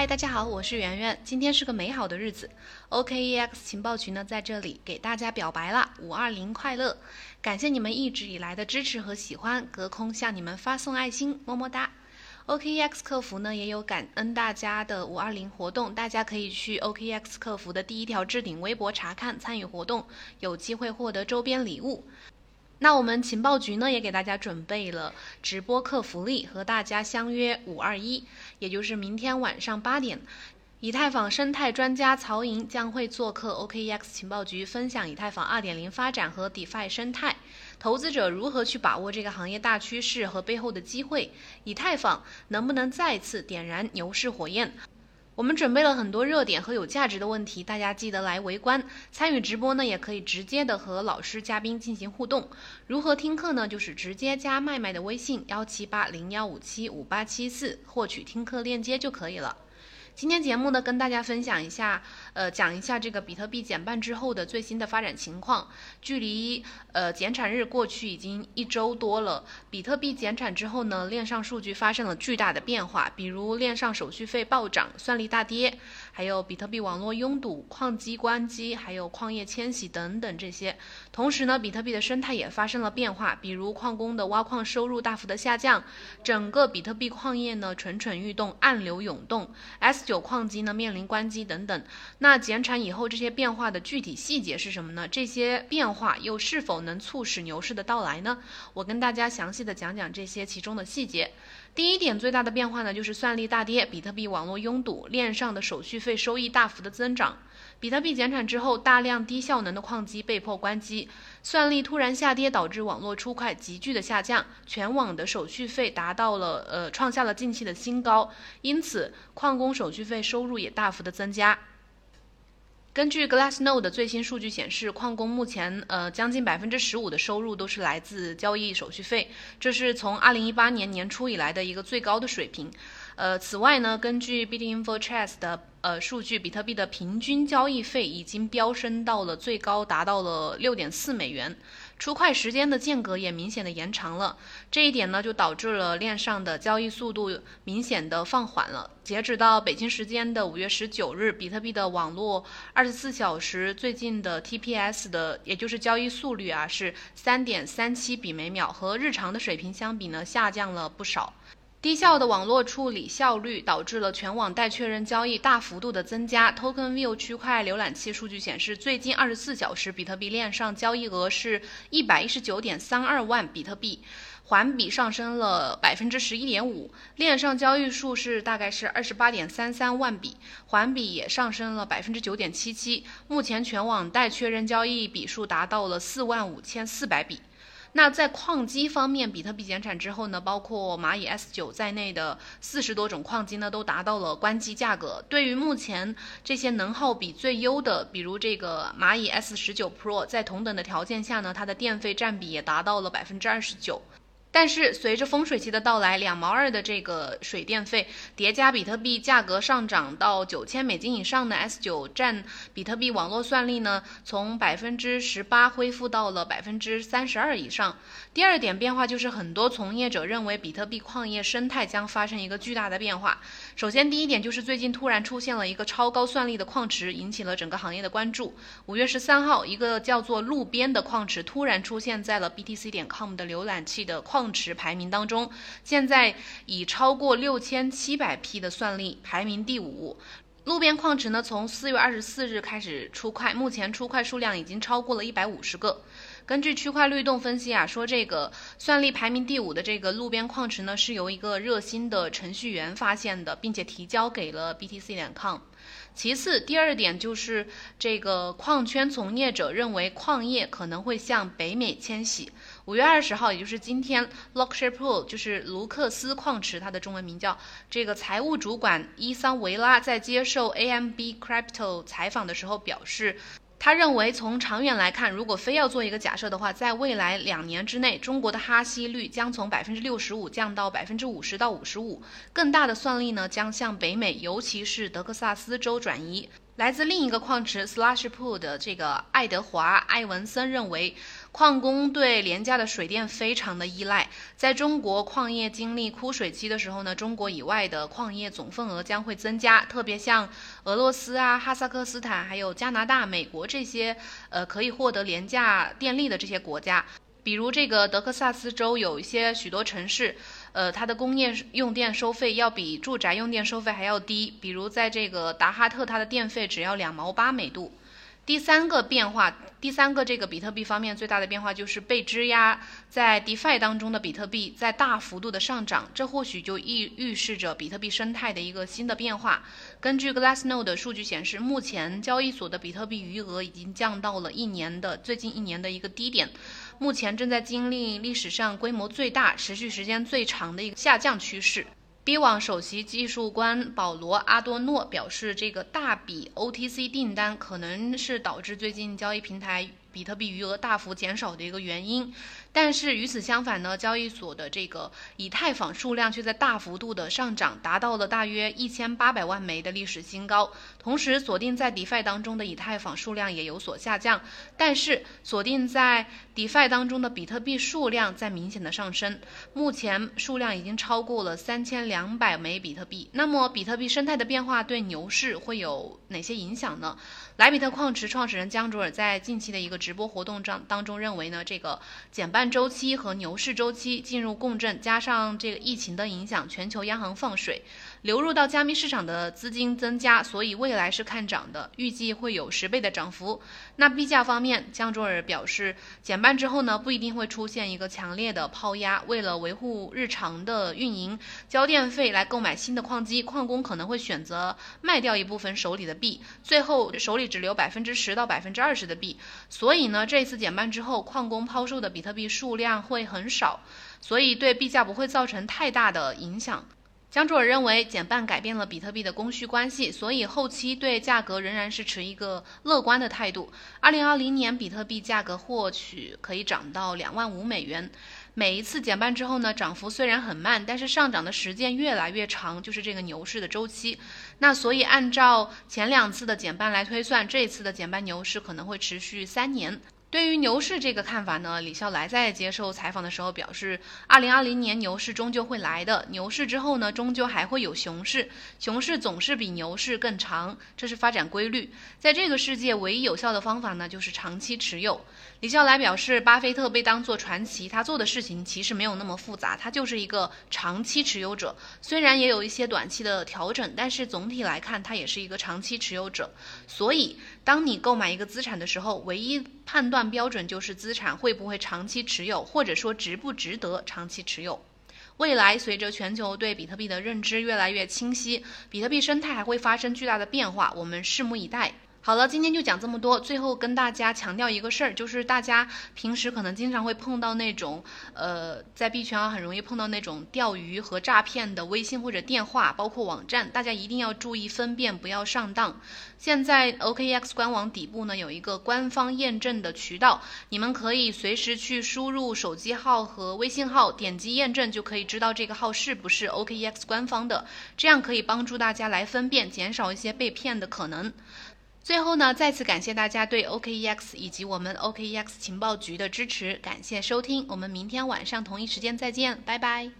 嗨，大家好，我是圆圆。今天是个美好的日子，OKEX 情报局呢在这里给大家表白啦，五二零快乐！感谢你们一直以来的支持和喜欢，隔空向你们发送爱心，么么哒。OKEX 客服呢也有感恩大家的五二零活动，大家可以去 OKEX 客服的第一条置顶微博查看参与活动，有机会获得周边礼物。那我们情报局呢也给大家准备了直播课福利，和大家相约五二一，也就是明天晚上八点，以太坊生态专家曹莹将会做客 OKEX 情报局，分享以太坊二点零发展和 DeFi 生态，投资者如何去把握这个行业大趋势和背后的机会，以太坊能不能再次点燃牛市火焰？我们准备了很多热点和有价值的问题，大家记得来围观。参与直播呢，也可以直接的和老师、嘉宾进行互动。如何听课呢？就是直接加麦麦的微信幺七八零幺五七五八七四，获取听课链接就可以了。今天节目呢，跟大家分享一下，呃，讲一下这个比特币减半之后的最新的发展情况。距离呃减产日过去已经一周多了，比特币减产之后呢，链上数据发生了巨大的变化，比如链上手续费暴涨、算力大跌，还有比特币网络拥堵、矿机关机，还有矿业迁徙等等这些。同时呢，比特币的生态也发生了变化，比如矿工的挖矿收入大幅的下降，整个比特币矿业呢蠢蠢欲动，暗流涌动。S 九矿机呢面临关机等等。那减产以后这些变化的具体细节是什么呢？这些变化又是否能促使牛市的到来呢？我跟大家详细的讲讲这些其中的细节。第一点最大的变化呢，就是算力大跌，比特币网络拥堵，链上的手续费收益大幅的增长。比特币减产之后，大量低效能的矿机被迫关机，算力突然下跌，导致网络出块急剧的下降，全网的手续费达到了呃创下了近期的新高，因此矿工手续费收入也大幅的增加。根据 Glassnode 的最新数据显示，矿工目前呃将近百分之十五的收入都是来自交易手续费，这是从二零一八年年初以来的一个最高的水平。呃，此外呢，根据 Bitinfochess 的呃数据，比特币的平均交易费已经飙升到了最高，达到了六点四美元。出块时间的间隔也明显的延长了，这一点呢就导致了链上的交易速度明显的放缓了。截止到北京时间的五月十九日，比特币的网络二十四小时最近的 TPS 的，也就是交易速率啊，是三点三七笔每秒，和日常的水平相比呢下降了不少。低效的网络处理效率导致了全网待确认交易大幅度的增加。TokenView 区块浏览器数据显示，最近二十四小时比特币链上交易额是一百一十九点三二万比特币，环比上升了百分之十一点五。链上交易数是大概是二十八点三三万笔，环比也上升了百分之九点七七。目前全网待确认交易笔数达到了四万五千四百笔。那在矿机方面，比特币减产之后呢，包括蚂蚁 S 九在内的四十多种矿机呢，都达到了关机价格。对于目前这些能耗比最优的，比如这个蚂蚁 S 十九 Pro，在同等的条件下呢，它的电费占比也达到了百分之二十九。但是随着丰水期的到来，两毛二的这个水电费叠加比特币价格上涨到九千美金以上的 S 九占比特币网络算力呢，从百分之十八恢复到了百分之三十二以上。第二点变化就是很多从业者认为比特币矿业生态将发生一个巨大的变化。首先，第一点就是最近突然出现了一个超高算力的矿池，引起了整个行业的关注。五月十三号，一个叫做路边的矿池突然出现在了 BTC 点 com 的浏览器的矿。池排名当中，现在以超过六千七百 P 的算力排名第五。路边矿池呢，从四月二十四日开始出块，目前出块数量已经超过了一百五十个。根据区块律动分析啊，说这个算力排名第五的这个路边矿池呢，是由一个热心的程序员发现的，并且提交给了 BTC 点 com。其次，第二点就是这个矿圈从业者认为矿业可能会向北美迁徙。五月二十号，也就是今天 l o k s h a r Pool 就是卢克斯矿池，它的中文名叫这个财务主管伊桑维拉在接受 AMB Crypto 采访的时候表示。他认为，从长远来看，如果非要做一个假设的话，在未来两年之内，中国的哈希率将从百分之六十五降到百分之五十到五十五，更大的算力呢将向北美，尤其是德克萨斯州转移。来自另一个矿池 Slush Pool 的这个爱德华·艾文森认为，矿工对廉价的水电非常的依赖。在中国矿业经历枯水期的时候呢，中国以外的矿业总份额将会增加，特别像俄罗斯啊、哈萨克斯坦、还有加拿大、美国这些，呃，可以获得廉价电力的这些国家。比如这个德克萨斯州有一些许多城市，呃，它的工业用电收费要比住宅用电收费还要低。比如在这个达哈特，它的电费只要两毛八美度。第三个变化，第三个这个比特币方面最大的变化就是被质押在 DeFi 当中的比特币在大幅度的上涨，这或许就预预示着比特币生态的一个新的变化。根据 Glassnode 的数据显示，目前交易所的比特币余额已经降到了一年的最近一年的一个低点，目前正在经历历史上规模最大、持续时间最长的一个下降趋势。B 网首席技术官保罗·阿多诺表示，这个大笔 OTC 订单可能是导致最近交易平台。比特币余额大幅减少的一个原因，但是与此相反呢，交易所的这个以太坊数量却在大幅度的上涨，达到了大约一千八百万枚的历史新高。同时，锁定在 DeFi 当中的以太坊数量也有所下降，但是锁定在 DeFi 当中的比特币数量在明显的上升，目前数量已经超过了三千两百枚比特币。那么，比特币生态的变化对牛市会有哪些影响呢？莱比特矿池创始人江卓尔在近期的一个直播活动当当中认为呢，这个减半周期和牛市周期进入共振，加上这个疫情的影响，全球央行放水。流入到加密市场的资金增加，所以未来是看涨的，预计会有十倍的涨幅。那币价方面，江卓尔表示，减半之后呢，不一定会出现一个强烈的抛压。为了维护日常的运营，交电费来购买新的矿机，矿工可能会选择卖掉一部分手里的币，最后手里只留百分之十到百分之二十的币。所以呢，这次减半之后，矿工抛售的比特币数量会很少，所以对币价不会造成太大的影响。江卓尔认为，减半改变了比特币的供需关系，所以后期对价格仍然是持一个乐观的态度。二零二零年，比特币价格或许可以涨到两万五美元。每一次减半之后呢，涨幅虽然很慢，但是上涨的时间越来越长，就是这个牛市的周期。那所以按照前两次的减半来推算，这次的减半牛市可能会持续三年。对于牛市这个看法呢，李笑来在接受采访的时候表示，二零二零年牛市终究会来的，牛市之后呢，终究还会有熊市，熊市总是比牛市更长，这是发展规律。在这个世界，唯一有效的方法呢，就是长期持有。李笑来表示，巴菲特被当作传奇，他做的事情其实没有那么复杂，他就是一个长期持有者，虽然也有一些短期的调整，但是总体来看，他也是一个长期持有者。所以，当你购买一个资产的时候，唯一判断标准就是资产会不会长期持有，或者说值不值得长期持有。未来随着全球对比特币的认知越来越清晰，比特币生态还会发生巨大的变化，我们拭目以待。好了，今天就讲这么多。最后跟大家强调一个事儿，就是大家平时可能经常会碰到那种，呃，在币圈啊很容易碰到那种钓鱼和诈骗的微信或者电话，包括网站，大家一定要注意分辨，不要上当。现在 OKX 官网底部呢有一个官方验证的渠道，你们可以随时去输入手机号和微信号，点击验证就可以知道这个号是不是 OKX 官方的，这样可以帮助大家来分辨，减少一些被骗的可能。最后呢，再次感谢大家对 OKEX 以及我们 OKEX 情报局的支持，感谢收听，我们明天晚上同一时间再见，拜拜。